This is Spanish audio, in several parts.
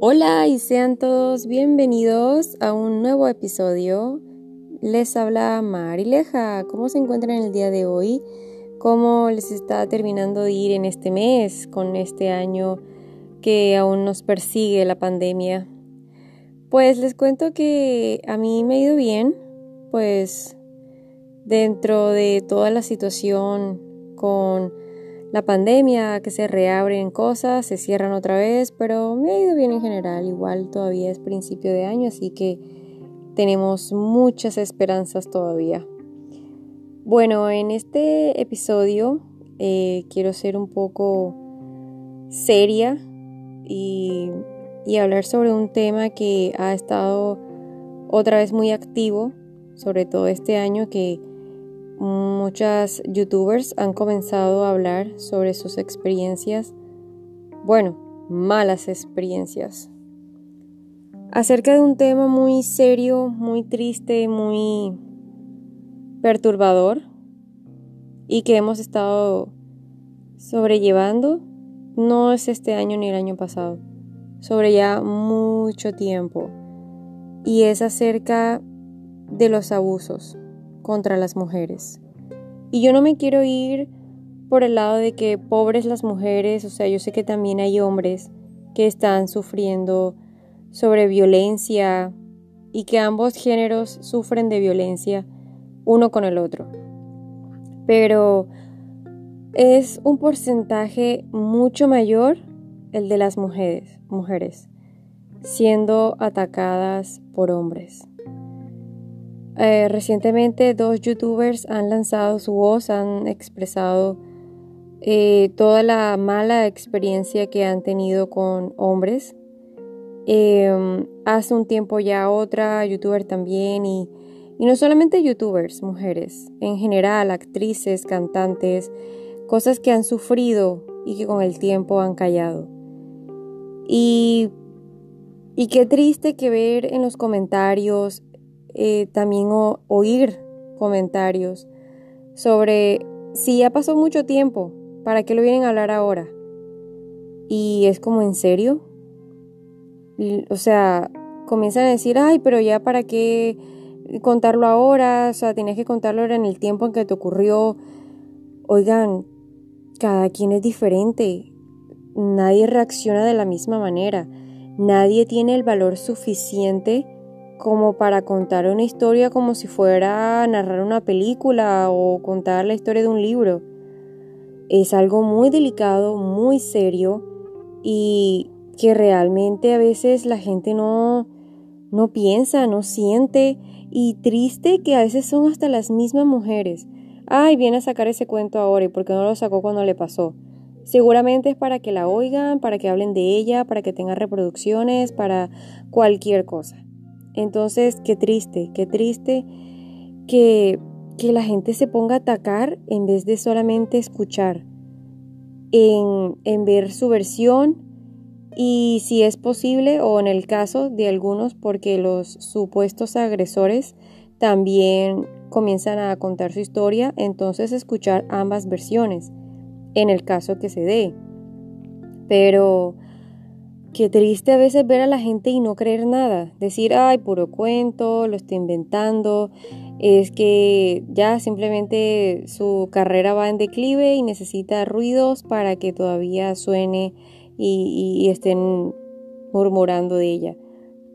Hola y sean todos bienvenidos a un nuevo episodio. Les habla Marileja. ¿Cómo se encuentran el día de hoy? ¿Cómo les está terminando de ir en este mes con este año que aún nos persigue la pandemia? Pues les cuento que a mí me ha ido bien, pues dentro de toda la situación con la pandemia, que se reabren cosas, se cierran otra vez, pero me ha ido bien en general. Igual todavía es principio de año, así que tenemos muchas esperanzas todavía. Bueno, en este episodio eh, quiero ser un poco seria y, y hablar sobre un tema que ha estado otra vez muy activo, sobre todo este año que Muchas youtubers han comenzado a hablar sobre sus experiencias, bueno, malas experiencias, acerca de un tema muy serio, muy triste, muy perturbador y que hemos estado sobrellevando, no es este año ni el año pasado, sobre ya mucho tiempo, y es acerca de los abusos contra las mujeres. Y yo no me quiero ir por el lado de que pobres las mujeres, o sea, yo sé que también hay hombres que están sufriendo sobre violencia y que ambos géneros sufren de violencia uno con el otro. Pero es un porcentaje mucho mayor el de las mujeres, mujeres siendo atacadas por hombres. Eh, recientemente dos youtubers han lanzado su voz, han expresado eh, toda la mala experiencia que han tenido con hombres. Em, hace un tiempo ya otra youtuber también y, y no solamente youtubers, mujeres, en general, actrices, cantantes, cosas que han sufrido y que con el tiempo han callado. Y, y qué triste que ver en los comentarios eh, también oír comentarios sobre si ya pasó mucho tiempo, ¿para qué lo vienen a hablar ahora? Y es como, ¿en serio? o sea, comienzan a decir, ay, pero ya para qué contarlo ahora, o sea, tienes que contarlo en el tiempo en que te ocurrió. Oigan, cada quien es diferente, nadie reacciona de la misma manera, nadie tiene el valor suficiente como para contar una historia como si fuera narrar una película o contar la historia de un libro. Es algo muy delicado, muy serio y que realmente a veces la gente no, no piensa, no siente y triste que a veces son hasta las mismas mujeres. Ay, viene a sacar ese cuento ahora y por qué no lo sacó cuando le pasó. Seguramente es para que la oigan, para que hablen de ella, para que tenga reproducciones, para cualquier cosa. Entonces, qué triste, qué triste que, que la gente se ponga a atacar en vez de solamente escuchar, en, en ver su versión y si es posible o en el caso de algunos porque los supuestos agresores también comienzan a contar su historia, entonces escuchar ambas versiones en el caso que se dé. Pero Qué triste a veces ver a la gente y no creer nada. Decir, ay, puro cuento, lo estoy inventando. Es que ya simplemente su carrera va en declive y necesita ruidos para que todavía suene y, estén murmurando de ella.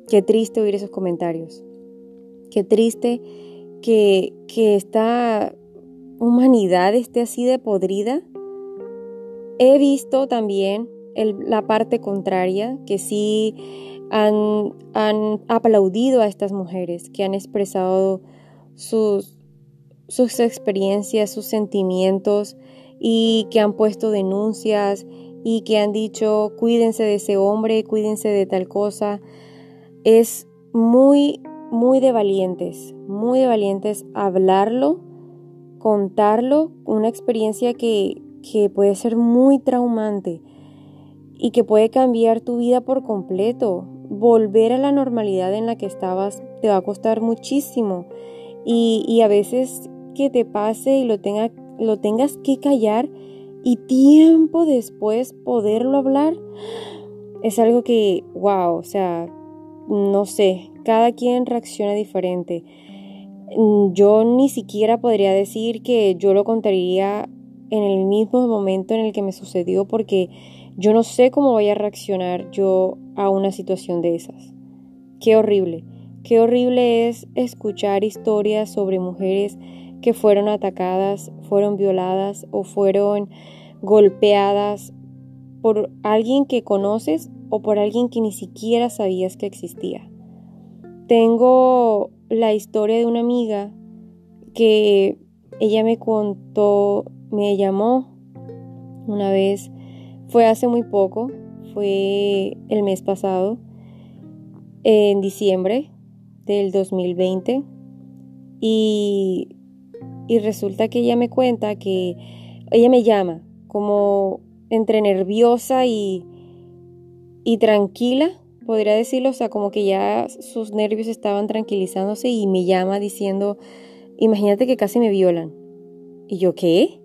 Qué triste oír esos comentarios. Qué triste que, que esta humanidad esté así de podrida. He visto también la parte contraria, que sí han, han, aplaudido a estas mujeres, que han expresado sus, sus experiencias, sus sentimientos y que han puesto denuncias y que han dicho cuídense de ese hombre, cuídense de tal cosa. Es muy, muy de valientes, muy de valientes hablarlo, contarlo, una experiencia que, que puede ser muy traumante y que puede cambiar tu vida por completo. Volver a la normalidad en la que estabas te va a costar muchísimo y, a veces que te pase y lo, tenga, lo tengas que callar y tiempo después poderlo hablar es algo que, wow, o sea, no sé, cada quien reacciona diferente. Yo ni siquiera podría decir que yo lo contaría en el mismo momento en el que me sucedió porque yo no sé cómo voy a reaccionar yo a una situación de esas. Qué horrible, qué horrible es escuchar historias sobre mujeres que fueron atacadas, fueron violadas o fueron golpeadas por alguien que conoces o por alguien que ni siquiera sabías que existía. Tengo la historia de una amiga que ella me contó, me llamó una vez, fue hace muy poco, fue el mes pasado, en diciembre del 2020, y, y resulta que ella me cuenta que ella me llama como entre nerviosa y, y tranquila, podría decirlo, o sea, como que ya sus nervios estaban tranquilizándose y me llama diciendo, imagínate que casi me violan. Y yo, ¿qué?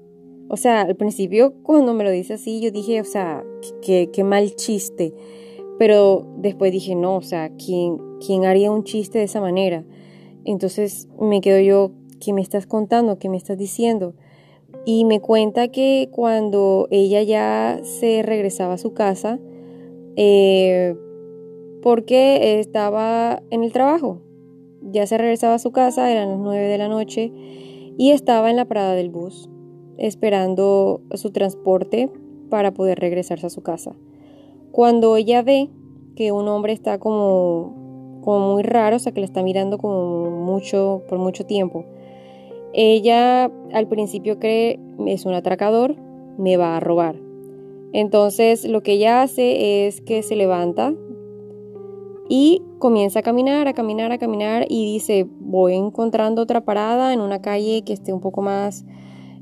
O sea, al principio cuando me lo dice así, yo dije, o sea, qué, qué mal chiste. Pero después dije, no, o sea, ¿quién, ¿quién haría un chiste de esa manera? Entonces me quedo yo, ¿qué me estás contando? ¿Qué me estás diciendo? Y me cuenta que cuando ella ya se regresaba a su casa, eh, porque estaba en el trabajo. Ya se regresaba a su casa, eran las 9 de la noche, y estaba en la parada del bus, esperando su transporte para poder regresarse a su casa. Cuando ella ve que un hombre está como, como muy raro, o sea que le está mirando como mucho, por mucho tiempo, ella al principio cree es un atracador, me va a robar. Entonces lo que ella hace es que se levanta y comienza a caminar, a caminar, a caminar y dice, voy encontrando otra parada en una calle que esté un poco más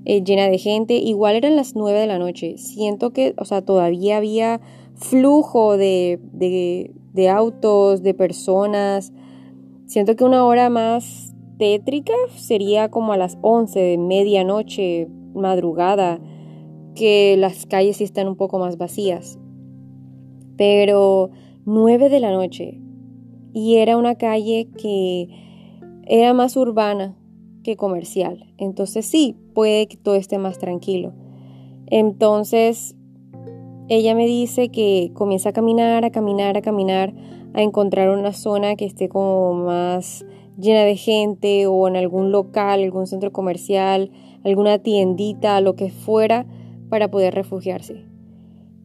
eh, llena de gente. Igual eran las nueve de la noche. Siento que, o sea, todavía había flujo de, de, autos, de personas. Siento que una hora más tétrica sería como a las once de medianoche, madrugada, que las calles sí están un poco más vacías. Pero 9 de la noche y era una calle que era más urbana comercial. Entonces sí, puede que todo esté más tranquilo. Entonces ella me dice que comienza a caminar, a caminar, a caminar, a encontrar una zona que esté como más llena de gente o en algún local, algún centro comercial, alguna tiendita, lo que fuera, para poder refugiarse.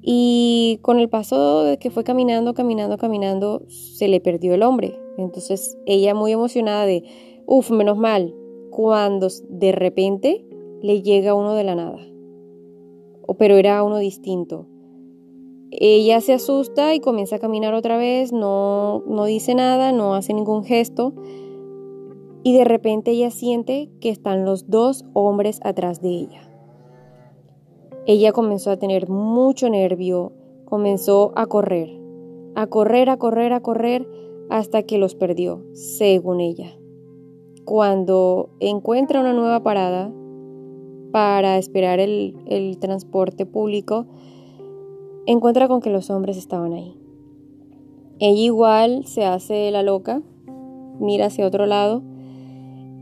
Y con el paso de que fue caminando, caminando, caminando, se le perdió el hombre. Entonces ella muy emocionada de, uff, menos mal, cuando de repente le llega uno de la nada. Pero era uno distinto. Ella se asusta y comienza a caminar otra vez, no, no dice nada, no hace ningún gesto. Y de repente ella siente que están los dos hombres atrás de ella. Ella comenzó a tener mucho nervio, comenzó a correr, a correr, a correr, a correr, hasta que los perdió, según ella. Cuando encuentra una nueva parada para esperar el, transporte público, encuentra con que los hombres estaban ahí. Ella igual se hace la loca, mira hacia otro lado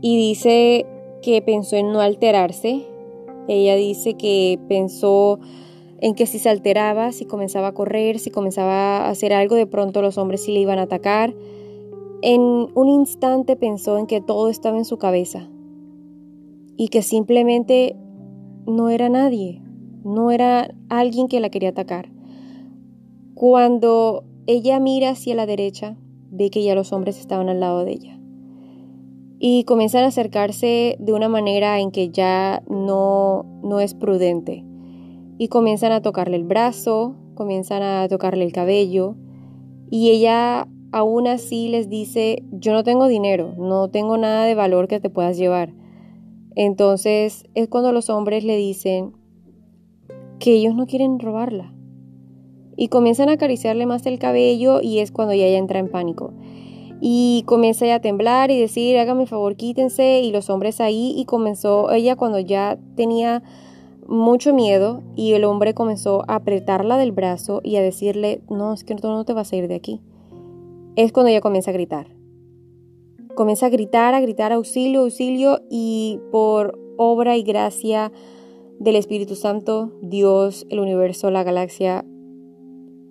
y dice que pensó en no alterarse ella dice que pensó en que si se alteraba, si comenzaba a correr, si comenzaba a hacer algo, de pronto los hombres sí le iban a atacar. En un instante pensó en que todo estaba en su cabeza y que simplemente no era nadie, no era alguien que la quería atacar. Cuando ella mira hacia la derecha, ve que ya los hombres estaban al lado de ella y comienzan a acercarse de una manera en que ya no, no es prudente. Y comienzan a tocarle el brazo, comienzan a tocarle el cabello y ella aún así les dice, yo no tengo dinero, no tengo nada de valor que te puedas llevar. Entonces es cuando los hombres le dicen que ellos no quieren robarla. Y comienzan a acariciarle más el cabello y es cuando ella entra en pánico y comienza a temblar y decir, hágame el favor, quítense, y los hombres ahí, y comenzó ella cuando ya tenía mucho miedo y el hombre comenzó a apretarla del brazo y a decirle, no, es que no te vas a ir de aquí. Es cuando ella comienza a gritar. Comienza a gritar, a gritar auxilio, auxilio y por obra y gracia del Espíritu Santo, Dios, el universo, la galaxia,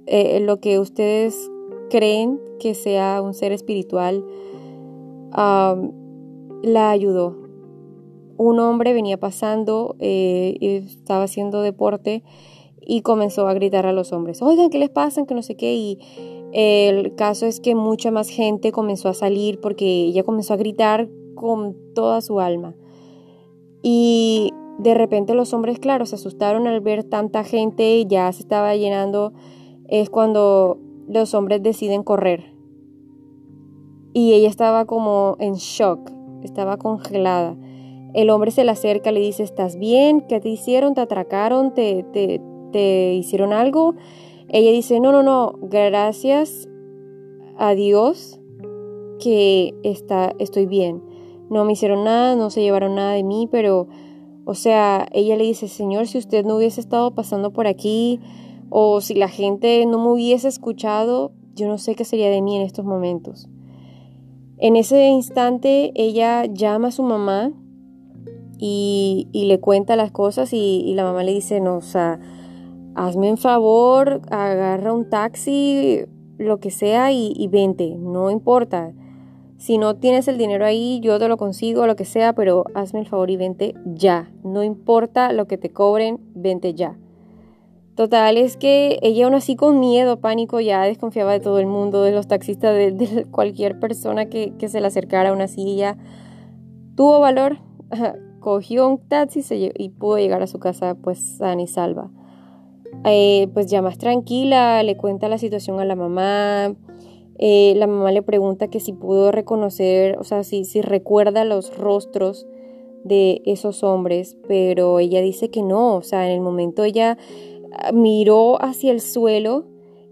eh, lo que ustedes creen que sea un ser espiritual, la ayudó. Un hombre venía pasando, eh, estaba haciendo deporte y comenzó a gritar a los hombres, oigan, ¿qué les pasa? Que no sé qué. Y el caso es que mucha más gente comenzó a salir porque ella comenzó a gritar con toda su alma. Y de repente los hombres, claro, se asustaron al ver tanta gente, ya se estaba llenando. Es cuando los hombres deciden correr. Y ella estaba como en shock, estaba congelada. El hombre se le acerca, le dice, ¿estás bien? ¿Qué te hicieron? ¿Te atracaron? ¿Te, te, te hicieron algo? Ella dice, no, no, no, gracias a Dios que está, estoy bien. No me hicieron nada, no se llevaron nada de mí, pero, o sea, ella le dice, Señor, si usted no hubiese estado pasando por aquí, o si la gente no me hubiese escuchado, yo no sé qué sería de mí en estos momentos. En ese instante ella llama a su mamá y, le cuenta las cosas y, la mamá le dice, no, o sea, hazme un favor, agarra un taxi, lo que sea y, y vente, no importa. Si no tienes el dinero ahí, yo te lo consigo, lo que sea, pero hazme el favor y vente ya. No importa lo que te cobren, vente ya. Total, es que ella aún así con miedo, pánico, ya desconfiaba de todo el mundo, de los taxistas, de, cualquier persona que, se le acercara a una silla. Tuvo valor, cogió un taxi y pudo llegar a su casa pues sana y salva. Eh, pues ya más tranquila, le cuenta la situación a la mamá. Eh, la mamá le pregunta que si pudo reconocer, o sea, si, si recuerda los rostros de esos hombres, pero ella dice que no, o sea, en el momento ella miró hacia el suelo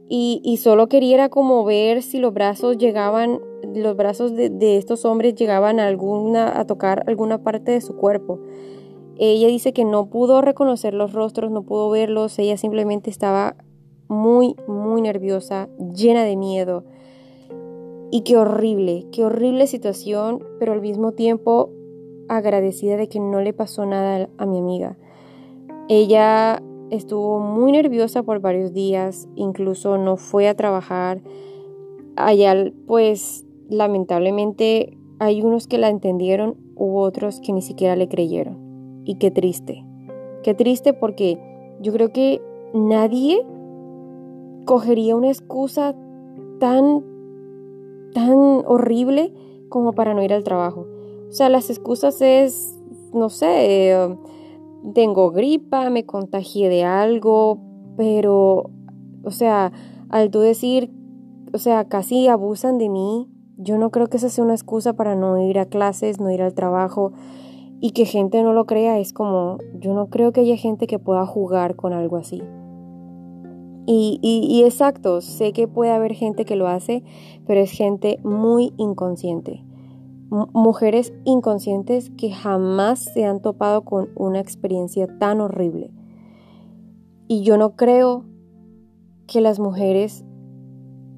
y, solo quería como ver si los brazos llegaban, los brazos de, estos hombres llegaban a, alguna, a tocar alguna parte de su cuerpo. Ella dice que no pudo reconocer los rostros, no pudo verlos, ella simplemente estaba muy, muy nerviosa, llena de miedo. Y qué horrible, qué horrible situación, pero al mismo tiempo agradecida de que no le pasó nada a mi amiga. Ella estuvo muy nerviosa por varios días, incluso no fue a trabajar. Allá, pues, lamentablemente hay unos que la entendieron, hubo otros que ni siquiera le creyeron. Y qué triste. Qué triste porque yo creo que nadie cogería una excusa tan, tan horrible como para no ir al trabajo. O sea, las excusas es, no sé, eh, tengo gripa, me contagié de algo, pero, o sea, al tú decir, o sea, casi abusan de mí, yo no creo que esa sea una excusa para no ir a clases, no ir al trabajo y que gente no lo crea, es como, yo no creo que haya gente que pueda jugar con algo así. Y, exacto, sé que puede haber gente que lo hace, pero es gente muy inconsciente mujeres inconscientes que jamás se han topado con una experiencia tan horrible. Y yo no creo que las mujeres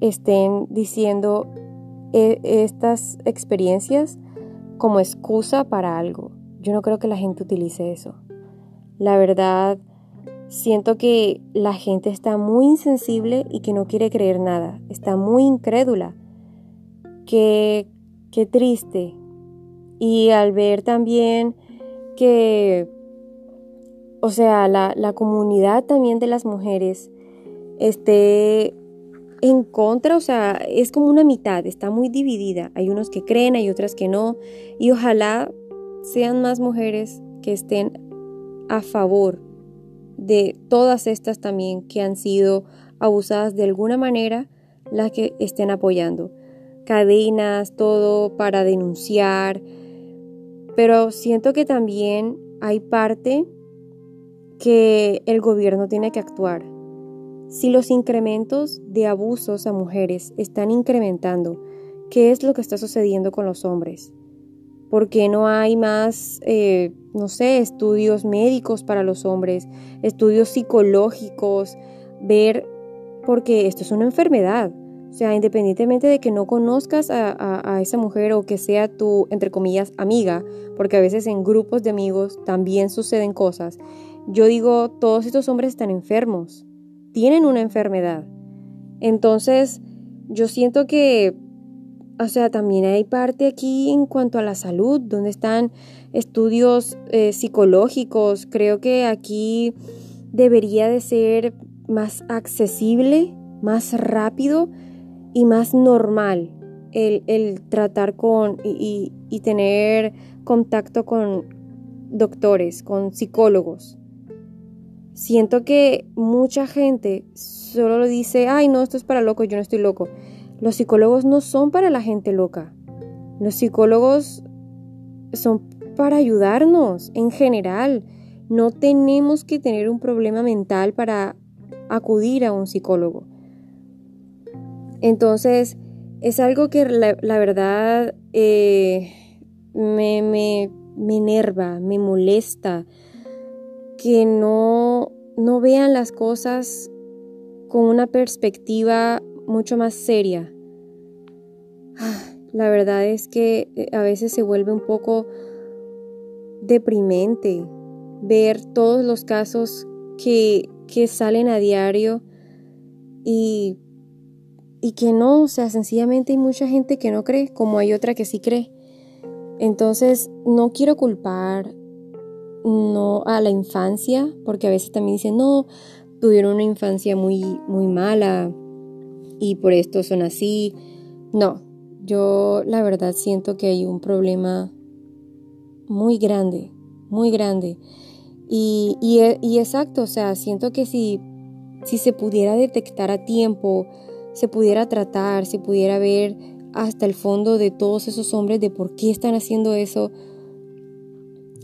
estén diciendo e, estas experiencias como excusa para algo. Yo no creo que la gente utilice eso. La verdad, siento que la gente está muy insensible y que no quiere creer nada. Está muy incrédula. Que Qué triste. Y al ver también que, o sea, la, la comunidad también de las mujeres esté en contra, o sea, es como una mitad, está muy dividida. Hay unos que creen, hay otras que no. Y ojalá sean más mujeres que estén a favor de todas estas también que han sido abusadas de alguna manera, las que estén apoyando cadenas, todo para denunciar, pero siento que también hay parte que el gobierno tiene que actuar. Si los incrementos de abusos a mujeres están incrementando, ¿qué es lo que está sucediendo con los hombres? ¿Por qué no hay más, eh, no sé, estudios médicos para los hombres, estudios psicológicos, ver, porque esto es una enfermedad. O sea, independientemente de que no conozcas a, esa mujer o que sea tu, entre comillas, amiga, porque a veces en grupos de amigos también suceden cosas, yo digo, todos estos hombres están enfermos, tienen una enfermedad. Entonces, yo siento que, o sea, también hay parte aquí en cuanto a la salud, donde están estudios eh, psicológicos. Creo que aquí debería de ser más accesible, más rápido y más normal el, tratar con y, y, tener contacto con doctores, con psicólogos. Siento que mucha gente solo lo dice, ay no, esto es para locos, yo no estoy loco. Los psicólogos no son para la gente loca. Los psicólogos son para ayudarnos en general. No tenemos que tener un problema mental para acudir a un psicólogo. Entonces, es algo que la, verdad eh, me, me, me enerva, me molesta, que no, no vean las cosas con una perspectiva mucho más seria. La verdad es que eh, a veces se vuelve un poco deprimente ver todos los casos que, que salen a diario y y que no, o sea, sencillamente hay mucha gente que no cree, como hay otra que sí cree. Entonces, no quiero culpar no a la infancia, porque a veces también dicen, no, tuvieron una infancia muy, muy mala y por esto son así. No, yo la verdad siento que hay un problema muy grande, muy grande. Y, y, y exacto, o sea, siento que si, si se pudiera detectar a tiempo, se pudiera tratar, se pudiera ver hasta el fondo de todos esos hombres de por qué están haciendo eso,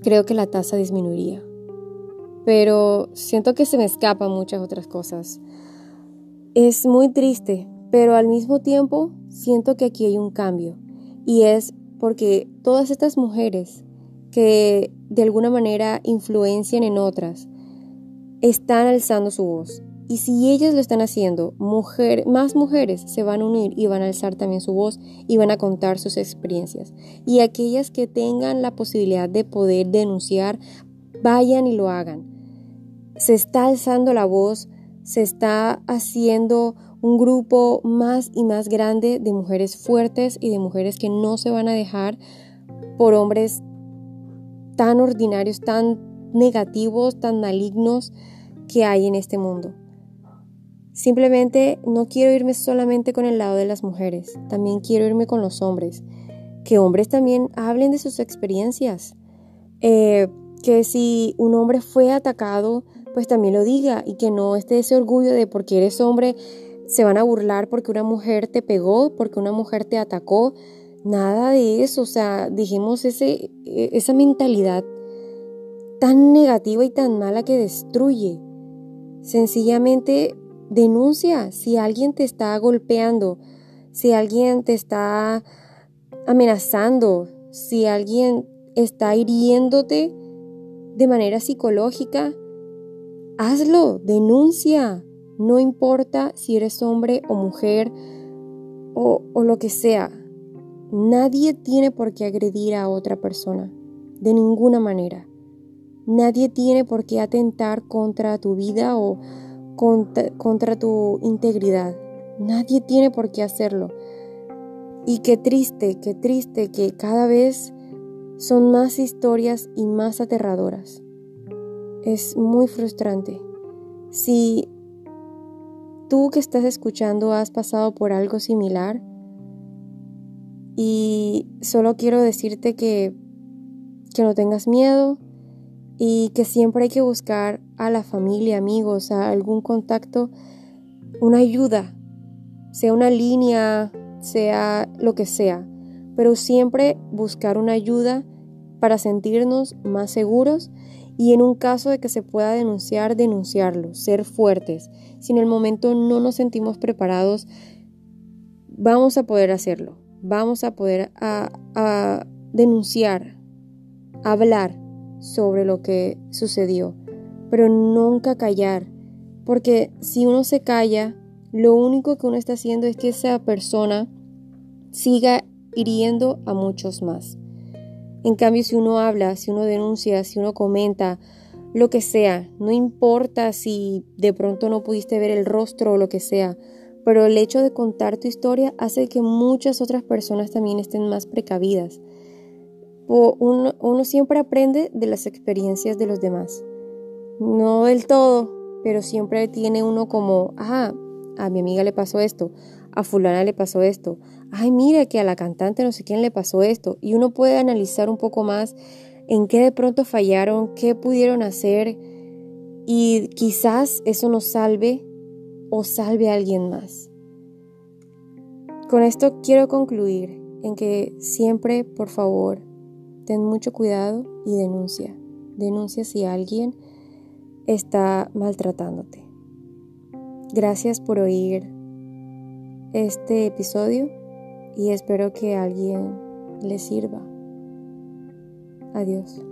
creo que la tasa disminuiría. Pero siento que se me escapan muchas otras cosas. Es muy triste, pero al mismo tiempo siento que aquí hay un cambio. Y es porque todas estas mujeres que de alguna manera influencian en otras, están alzando su voz, y si ellas lo están haciendo, mujer, más mujeres se van a unir y van a alzar también su voz y van a contar sus experiencias. Y aquellas que tengan la posibilidad de poder denunciar, vayan y lo hagan. Se está alzando la voz, se está haciendo un grupo más y más grande de mujeres fuertes y de mujeres que no se van a dejar por hombres tan ordinarios, tan negativos, tan malignos que hay en este mundo. Simplemente no quiero irme solamente con el lado de las mujeres, también quiero irme con los hombres. Que hombres también hablen de sus experiencias. Eh, que si un hombre fue atacado, pues también lo diga y que no esté ese orgullo de porque eres hombre, se van a burlar porque una mujer te pegó, porque una mujer te atacó. Nada de eso, o sea, dijimos ese, e, esa mentalidad tan negativa y tan mala que destruye. Sencillamente Denuncia si alguien te está golpeando, si alguien te está amenazando, si alguien está hiriéndote de manera psicológica. Hazlo, denuncia. No importa si eres hombre o mujer o, lo que sea. Nadie tiene por qué agredir a otra persona, de ninguna manera. Nadie tiene por qué atentar contra tu vida o, contra, tu integridad. Nadie tiene por qué hacerlo. Y qué triste, qué triste que cada vez son más historias y más aterradoras. Es muy frustrante. Si tú que estás escuchando has pasado por algo similar, y solo quiero decirte que, que no tengas miedo, y que siempre hay que buscar a la familia, amigos, a algún contacto, una ayuda, sea una línea, sea lo que sea, pero siempre buscar una ayuda para sentirnos más seguros y en un caso de que se pueda denunciar, denunciarlo, ser fuertes. Si en el momento no nos sentimos preparados, vamos a poder hacerlo, vamos a poder a, denunciar, hablar sobre lo que sucedió, pero nunca callar, porque si uno se calla, lo único que uno está haciendo es que esa persona siga hiriendo a muchos más. En cambio, si uno habla, si uno denuncia, si uno comenta, lo que sea, no importa si de pronto no pudiste ver el rostro o lo que sea, pero el hecho de contar tu historia hace que muchas otras personas también estén más precavidas. Uno, siempre aprende de las experiencias de los demás. No del todo, pero siempre tiene uno como, ajá, a mi amiga le pasó esto, a fulana le pasó esto, ay, mira que a la cantante no sé quién le pasó esto. Y uno puede analizar un poco más en qué de pronto fallaron, qué pudieron hacer y quizás eso nos salve o salve a alguien más. Con esto quiero concluir en que siempre, por favor, ten mucho cuidado y denuncia. Denuncia si alguien está maltratándote. Gracias por oír este episodio y espero que alguien le sirva. Adiós.